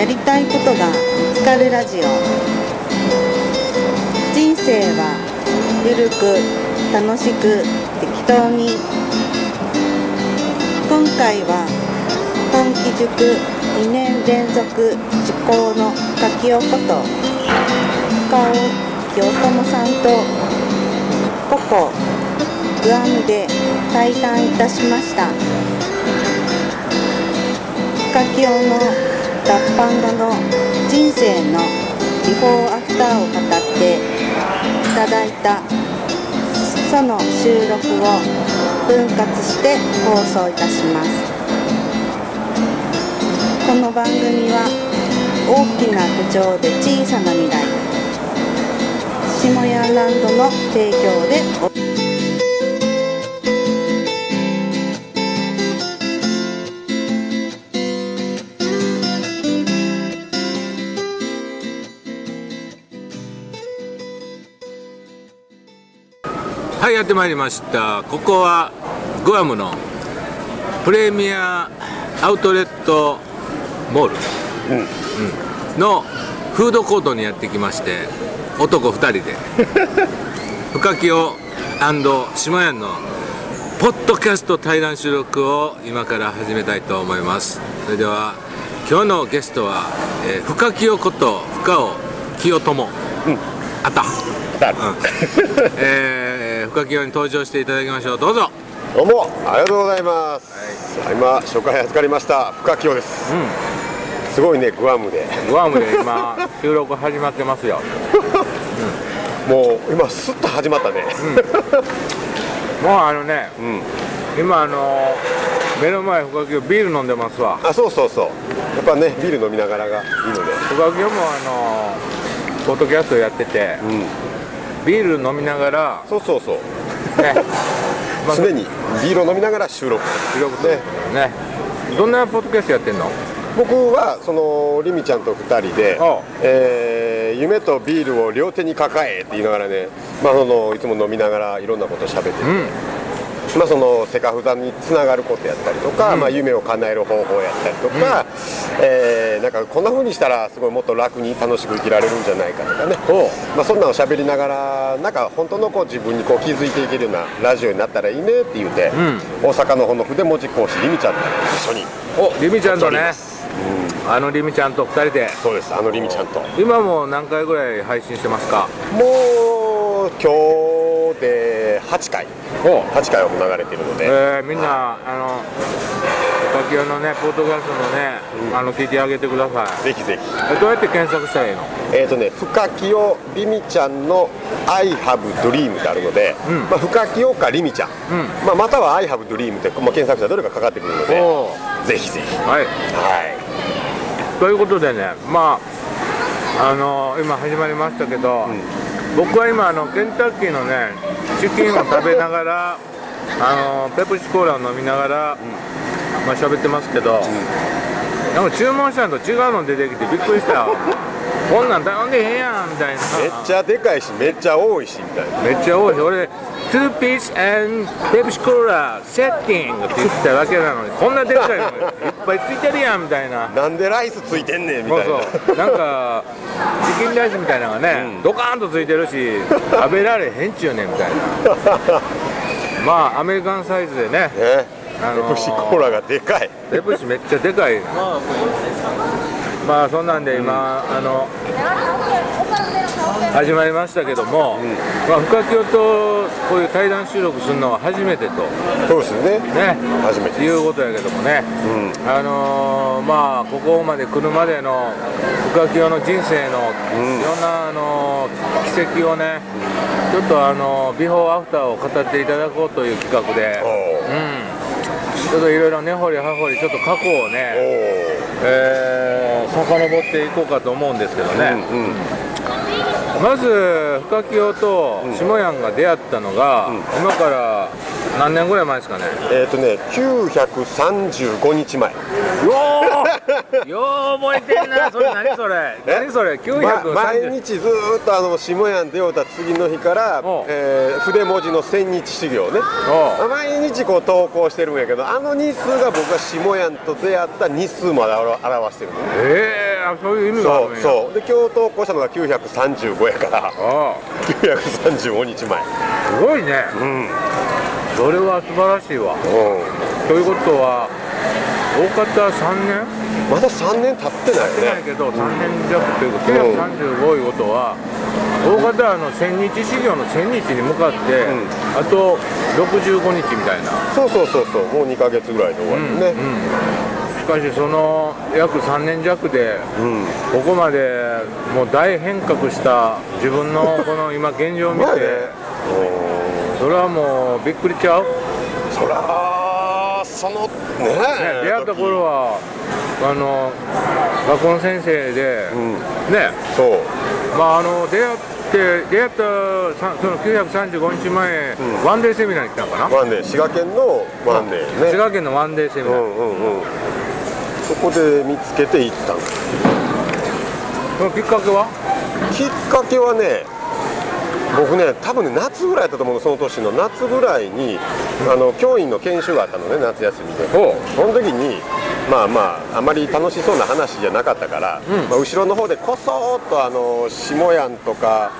やりたいことが見つかるラジオ。人生はゆるく楽しく適当に今回は本気塾2年連続受講の柿尾こと。深尾清友さんと。ココグアムで対談いたしました深清の脱藩後の人生のビフォーアフターを語っていただいたその収録を分割して放送いたします。この番組は大きな手帳で小さな未来。下屋ランドの提供でおはいやってまいりました。ここはグアムのプレミアアウトレットモール、うん。のフードコートにやってきまして男2人で。深清下屋のポッドキャスト対談収録を今から始めたいと思います。それでは今日のゲストは、えー深清こと深尾清友、あった。えー、深清に登場していただきましょう。どうぞ。どうもありがとうございます、今初回預かりました深清です、すごいねグアムで。グアムで今収録始まってますよ。もう今スッと始まったね。もうあのねうん、今あの目の前深清ビール飲んでますわ。あそうそうそう。やっぱねビール飲みながらがいいので。深清もあのポッドキャストやっててうんビール飲みながらそうそうそう。ね。まあ常にビールを飲みながら収録。収録するね。どんなポッドキャストやってんの？僕はそのリミちゃんと2人でおう「えー夢とビールを両手に抱え」って言いながらね、まあ、そのいつも飲みながらいろんなこと喋ってて、うんまあ、そのセカフザにつながることやったりとか、まあ、夢を叶える方法やったりとか、えーなんかこんな風にしたらすごいもっと楽に楽しく生きられるんじゃないかとかね、まあ、そんなのを喋りながらなんか本当のこう自分にこう気づいていけるようなラジオになったらいいねって言うて、大阪の方の筆文字講師りみちゃんと一緒に。おリミちゃんとね。あのリミちゃんと2人で。そうですあのりみちゃんと。今もう何回ぐらい配信してますか？もう今日で8回。お8回はもう流れているので、えー、みんなあの深清のねポッドキャストのね、あの聞いてあげてください。ぜひぜひ。えどうやって検索したらいいの？えーとね、深清りみちゃんの「I have dream」ってあるので、うん。まあ、深清かりみちゃん、ん。まあ、または「I have dream」って、まあ、検索したらどれかかかってくるのでおぜひぜひ。はい。はい。ということでねまああの今始まりましたけど、僕は今あのケンタッキーのねチキンを食べながらあのペプシコーラを飲みながら、まあ喋ってますけど、なんか注文したのと違うの出てきてびっくりした。こんなん頼んでへんやんみたいな。めっちゃでかいしめっちゃ多いしみたいな。めっちゃ多いし俺2 piece and ペプシコーラセッティングって言っただけなのにこんなでっかいのいっぱいついてるやんみたいな。なんでライスついてんねんみそうたいな。そうなんかチキンライスみたいなのがね、ドカーンとついてるし食べられへんちゅうねんみたいな。まあアメリカンサイズでねね。あのーペプシコーラがでかい。ペプシめっちゃでかい。まあそんなんで今、あの始まりましたけども、まあ、深清とこういう対談収録するのは初めてと。そうですよね。ね。初めていうことやけどもね、あのーまあここまで来るまでの深清の人生のいろんな、あのー奇跡をねちょっとあのービフォーアフターを語っていただこうという企画で、おう。ん、ちょっといろいろ根掘り葉掘りちょっと過去をおね、おえー、遡っていこうかと思うんですけどね、うんうんまず深清と下ヤンが出会ったのが、今から何年ぐらい前ですかね？えっ、とね935日前。う よう覚えてんなそれ。何それ？何それ？930、ま毎日ずーっとあの下屋に出ようた次の日からえー筆文字の千日修行ね。毎日こう投稿してるんやけどあの日数が僕が下屋と出会った日数まで表表してるのね。ええあそういう意味があるんやそう。そうで今日投稿したのが935やから。ああ。935日前。すごいね。うん。それは素晴らしいわ。うということは大方3年？んまだ3年経ってないしてないよねけど3年弱というか935いうことは大方あの千日修行の千日に向かって、ん。あと65日みたいな。そうそうそうそう。もう2ヶ月ぐらいで終わりね。しかしその約3年弱でうん、ここまでもう大変革した自分のこの今現状を見て、それはもうびっくりちゃう、そらそのね。出会った頃はあの学校の先生で、うん。ね。そう。まああの出会って出会ったさその935日前、うん。ワンデーセミナーに来たのかな、ワンデー。滋賀県のワンデーね。滋賀県のワンデーセミナー、うんうんうんそこで見つけて行ったの。そのきっかけは？きっかけはね僕ね多分ね夏ぐらいだったと思うのその年の。夏ぐらいにあの教員の研修があったのね夏休みで。その時にまあまああまり楽しそうな話じゃなかったから、うん。まあ、後ろの方でこそーっとあの下やんとか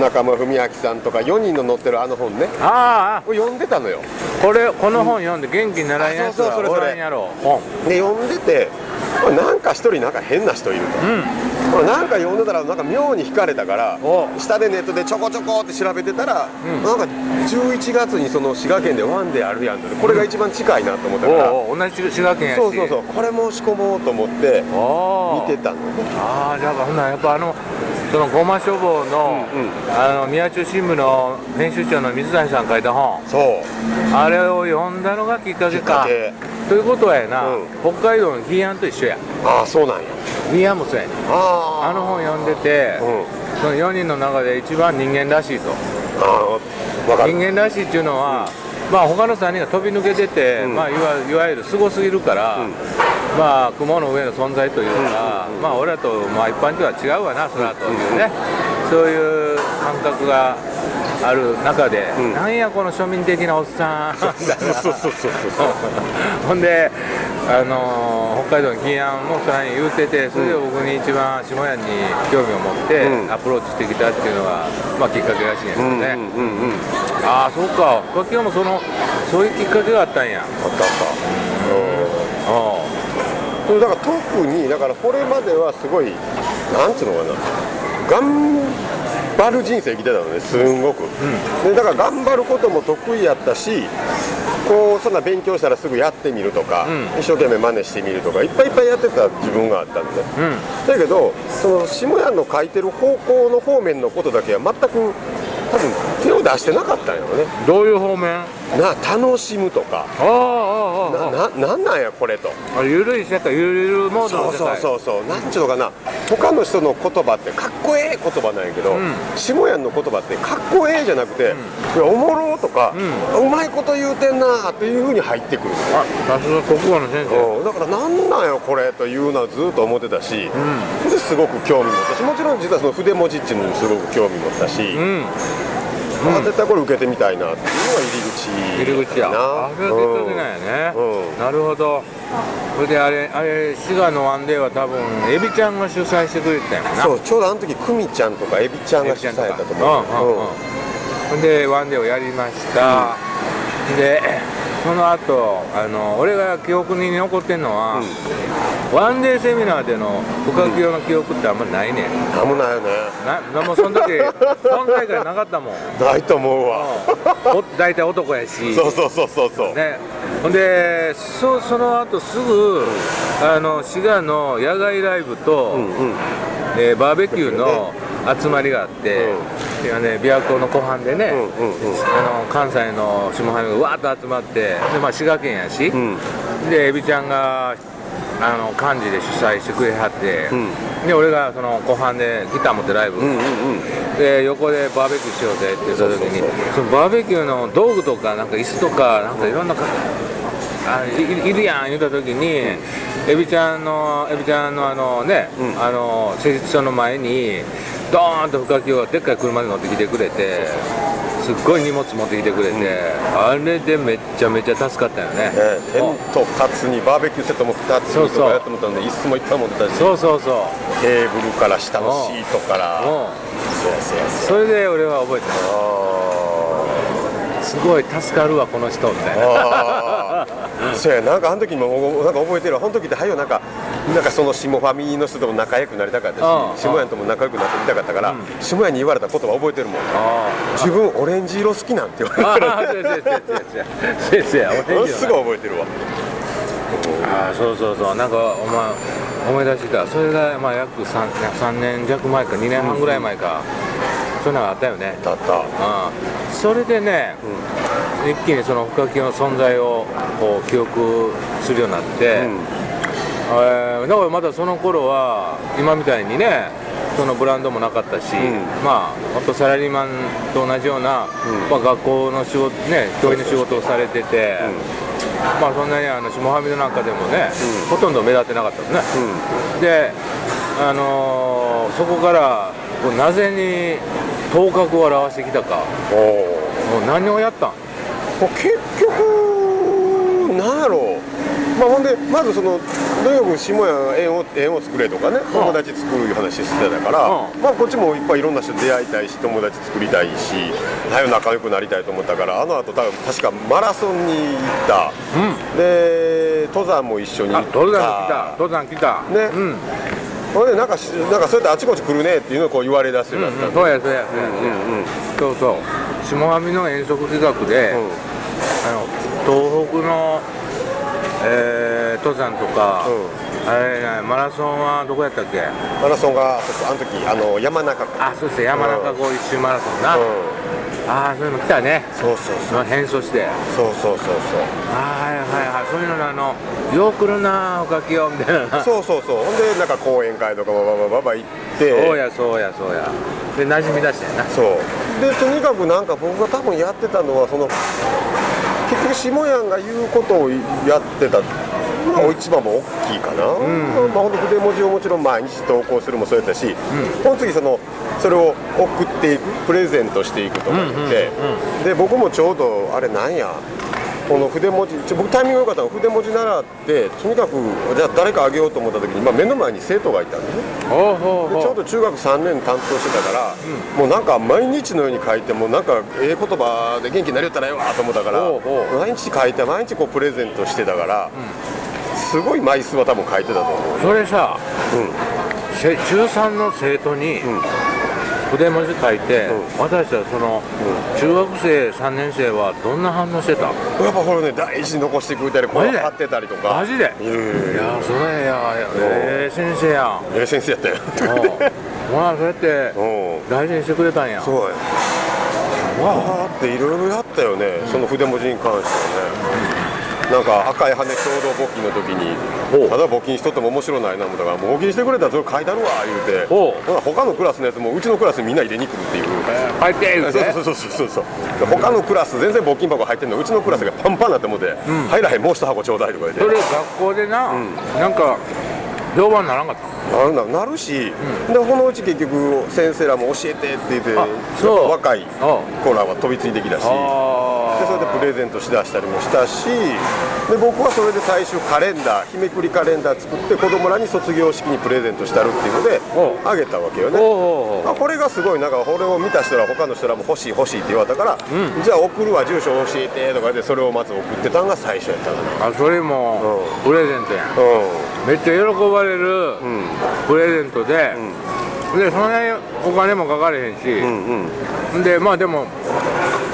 中村文明さんとか4人の載ってるあの本ね。ああを読んでたのよ。これこの本読んで元気にならんやつはあそうそうそれそれ。おらんやろ本。で読んでてこれなんか一人なんか変な人いると、うん。これなんか読んでたらなんか妙に惹かれたからお。下でネットでちょこちょこって調べてたら、ん。なんか11月にその滋賀県でワンデーあるやんと。これが一番近いなと思ったから、おうおう同じ滋賀県やし。そうそうそう。これ申し込もうと思って見てたのね。ああじゃあほんならやっぱあのそのごま書房の,、うんうん。あの宮中新聞の編集長の水谷さん書いた本。そう。あれを読んだのがきっかけか。ということはやな、うん。北海道のヒーアンと一緒や。ああそうなんや。ヒーアンもそうやねん。ああの本読んでて、うん。その4人の中で一番人間らしいと。ああ分か人る間らしいっていうのは、まあ他の3人が飛び抜けてて、うん。まあ、いわいわゆるすごすぎるから、うんまあ雲の上の存在というか、まあ俺らと、まあ、一般とは違うわなそらというね、そういう感覚がある中で、うん。なんやこの庶民的なおっさんそうそうそうそうそう。ほんで、あのー北海道の紀安もそれに言うててそれで僕に一番下屋に興味を持ってうん。アプローチしてきたっていうのが、まあ、きっかけらしいんですうんうんよね、うんうん。ああそうか。楽器もそのそういうきっかけがあったんや。あったあった。うんだから特にだからこれまではすごいなんていうのかな頑張る人生生きてたのねすんごく、でだから頑張ることも得意やったしこうそんな勉強したらすぐやってみるとか、うん。一生懸命真似してみるとかいっぱいいっぱいやってた自分があったんで、あうん。だけどその下屋の書いてる方向の方面のことだけは全く多分手を出してなかったんやろね。どういう方面？あな楽しむとか。あああああなななんなんやこれと。あゆるい世界ゆるゆるモードそうそうそうそう。なんちゅうのかな。他の人の言葉ってかっこええ言葉なんやけど、うん。下屋の言葉ってかっこええじゃなくて、いやおもろとか、うまいこと言うてんなっていうふうに入ってくる、あさすが国語の先生。うん。だからなんなんやこれというのはずっと思ってたし、ですごく興味持ったしもちろん実はその筆文字っていうのにすごく興味持ったし、うんまあ、絶対これ受けてみたいな。っていうのが入り口。入り口や。あそれがきっかけなんやね、うん。なるほど。それであれあれ滋賀のワンデーは多分エビちゃんが主催してくれてたんやな。そうちょうどあの時久美ちゃんとかエビちゃんが主催やったと思う、うんでワンデーをやりました、でその後あの俺が記憶に残ってんのは、ワンデーセミナーでの深木用の記憶ってあんまりないね。んなんもないよね。なもうその時存在感なかったもん。ないと思うわ、お大体男やし。そうそうそうそうそう、ね、ほんでそその後すぐあの滋賀の野外ライブと、うんうん。えーバーベキューの集まりがあって、いやね、琵琶湖の湖畔でね、うんうんうん。あの関西の下半がわーっと集まってで、まあ、滋賀県やし、うん。でエビちゃんがあの幹事で主催してくれはって、うん。で俺がその湖畔でギター持ってライブ、うんうんうん。で横でバーベキューしようぜって言った時にそのバーベキューの道具とかなんか椅子とかなんかいろんなかあいるやん言った時に、エビちゃんのエビちゃんのあのね、うん。あの施術所の前にドーンと深木をでっかい車で乗ってきてくれてすっごい荷物持ってきてくれて、あれでめっちゃめちゃ助かったよね。ねテント2つにバーベキューセットも2つにとかやってもらったんで椅子もいっぱい持ってたしそうそうそう。テーブルから下のシートから。もそれで俺は覚えてあるすごい助かるわこの人みたいなそうやなんかあの時もなんか覚えてる？わあの時ってはよなんかなんかその下ファミの人とも仲良くなりたかったし下屋とも仲良くなってみたかったから、うん。下屋に言われた言葉覚えてるもん。あ自分オレンジ色好きなんて言われすぐ覚えてるわ。ああそうそうそう。なんかお前思い出してきた。それがまあ約 3, 3年弱前か2年半ぐらい前か、そういうのがあったよね。だった。うん。それでね、一気にその深木の存在をこう記憶するようになって、うん。えーだからまだその頃は今みたいにねそのブランドもなかったし、ん。まあ本当サラリーマンと同じような、まあ、学校の仕事ね教員の仕事をされてて、まあそんなにあの下はみの中でもね、ほとんど目立ってなかったのね、であのーそこからこうなぜに頭角を現してきたか。もう何をやったんもう結局なんやろう。まあほんでまずそのとにかく下屋縁を縁を作れとかね友達作るいう話してたから、うん。まあこっちもいっぱいいろんな人出会いたいし友達作りたいし早く仲良くなりたいと思ったからあの後多分確かマラソンに行った。うん。で登山も一緒に行あった。登山来た。登山来た。ね。うん。ほんでなんかしなんかそうやってあちこち来るねっていうのをこう言われ出すようになったんで。そうやそうやそうや。そうやうんうん。そうそう。下上の遠足企画で、うん東北の、えー登山とか、うあれねマラソンはどこやったっけ？マラソンがあの時あの山中かあそうですね。山中湖一周マラソンな、うん。ああそういうの来たね。そうそうその変装して。そうそうそうそう。はいはいはい。そういうのあのよう来るなおかきよみたいな。そうそうそう。ほんでなんか講演会とかバババババ行って。そうやそうやそうや。で馴染み出してんな。そう。でとにかくなんか僕が多分やってたのはその結局下屋が言うことをやってたのが一番も大きいかな、ん。まあ、ほんと筆文字をもちろん毎日投稿するもそうやったし、この次そのそれを送っていくプレゼントしていくとか言って、で僕もちょうどあれなんやこの筆文字僕タイミング良かったのが筆文字習ってとにかくじゃあ誰かあげようと思った時に、まあ、目の前に生徒がいたんでねでちょうど中学3年担当してたから、もうなんか毎日のように書いてもうなんかええ言葉で元気になりよったらええわと思ったから毎日書いて毎日こうプレゼントしてたから、すごい枚数は多分書いてたと思うそれさうん。せ中3の生徒にん筆文字書いて、う渡したらその、中学生3年生はどんな反応してた？やっぱこれね大事に残してくれたりこうマジで？貼ってたりとか。マジで？いやそれやええ先生やん。ええ先生やったよ。まあそうやってうん。大事にしてくれたんや。そうや。わーっていろいろやったよね、その筆文字に関してはねなんか赤い羽共同募金の時にただ募金しとっても面白ないな思ったからもう募金してくれたらそれ書いてあるわ言うて。ほう。ほな他のクラスのやつもうちのクラスにみんな入れに来るっていう、書いて言うてそうそうそうそうそう。で他のクラス全然募金箱入ってんのうちのクラスがパンパンになってもうて、入らへんもう一箱ちょうだいとか言って。それ学校でな、なんか評判ならんかったなるななるし、でこのうち結局先生らも教えてって言って若いあ子らは飛びついてきたし。あでそれでプレゼントしだしたりもしたしで僕はそれで最初カレンダー日めくりカレンダー作って子供らに卒業式にプレゼントしたるっていうのであげたわけよね。あこれがすごいなんかこれを見た人ら他の人らも欲しい欲しいって言われたから、じゃあ送るわ住所教えてとかでそれをまず送ってたのが最初やったかなあそれもうプレゼントやん。うめっちゃ喜ばれるんうん。プレゼントで、でそんなにお金もかかれへんし、うんうん。でまあでも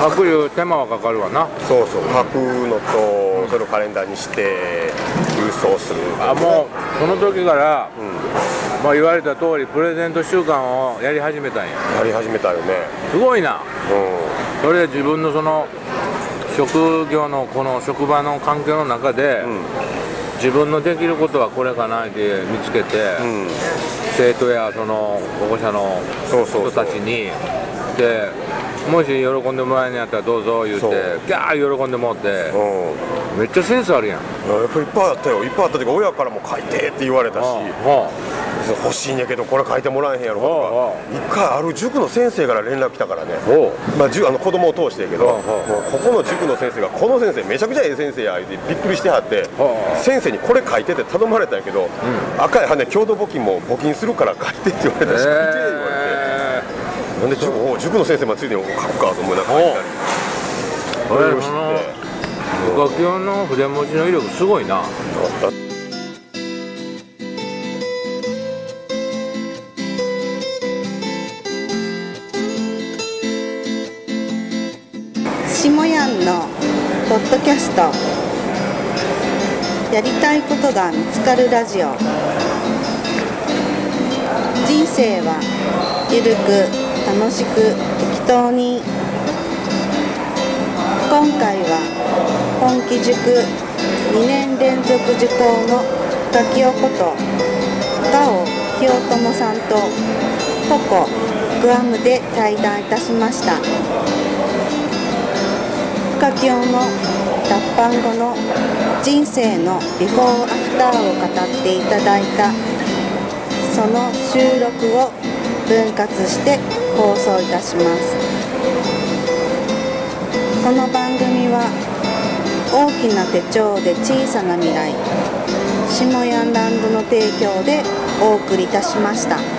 書くいう手間はかかるわな。そうそう。書くのとそれをカレンダーにして郵送する。あもうその時から、まあ、言われた通りプレゼント週間をやり始めたんや。やり始めたよね。すごいな。うそれで自分のその職業のこの職場の環境の中で、自分のできることはこれかなって見つけて、んうん。生徒やその保護者のそうそうそう人たちにでもし喜んでもらえんのやったらどうぞ言うてギャー喜んでもらって。うん。めっちゃセンスあるやん。やっぱりいっぱいあったよ。いっぱいあったっていうか親からも書いてって言われたし。は欲しいんやけどこれ書いてもらえへんやろとか。一回ある塾の先生から連絡来たからね。まあ、あの子供を通してやけど、ここの塾の先生がこの先生めちゃくちゃええ先生や言うてびっくりしてはって、はあ先生にこれ書いてって頼まれたんやけど、赤い羽共同募金も募金するから書いてって言われたし、書いて言われてえなんで塾お塾の先生もついでに書くかと思いながら書いたり。それを知ってー、部活用の筆文字の威力すごいな。下やんのポッドキャスト。やりたいことが見つかるラジオ。人生はゆるく楽しく適当に今回は本気塾2年連続受講のガオことガオ清友さんとポコグアムで対談いたしました。深清の脱藩後の人生のビフォーアフターを語っていただいた。その収録を分割して放送いたしますこの番組は大きな手帳で小さな未来下山ランドの提供でお送りいたしました。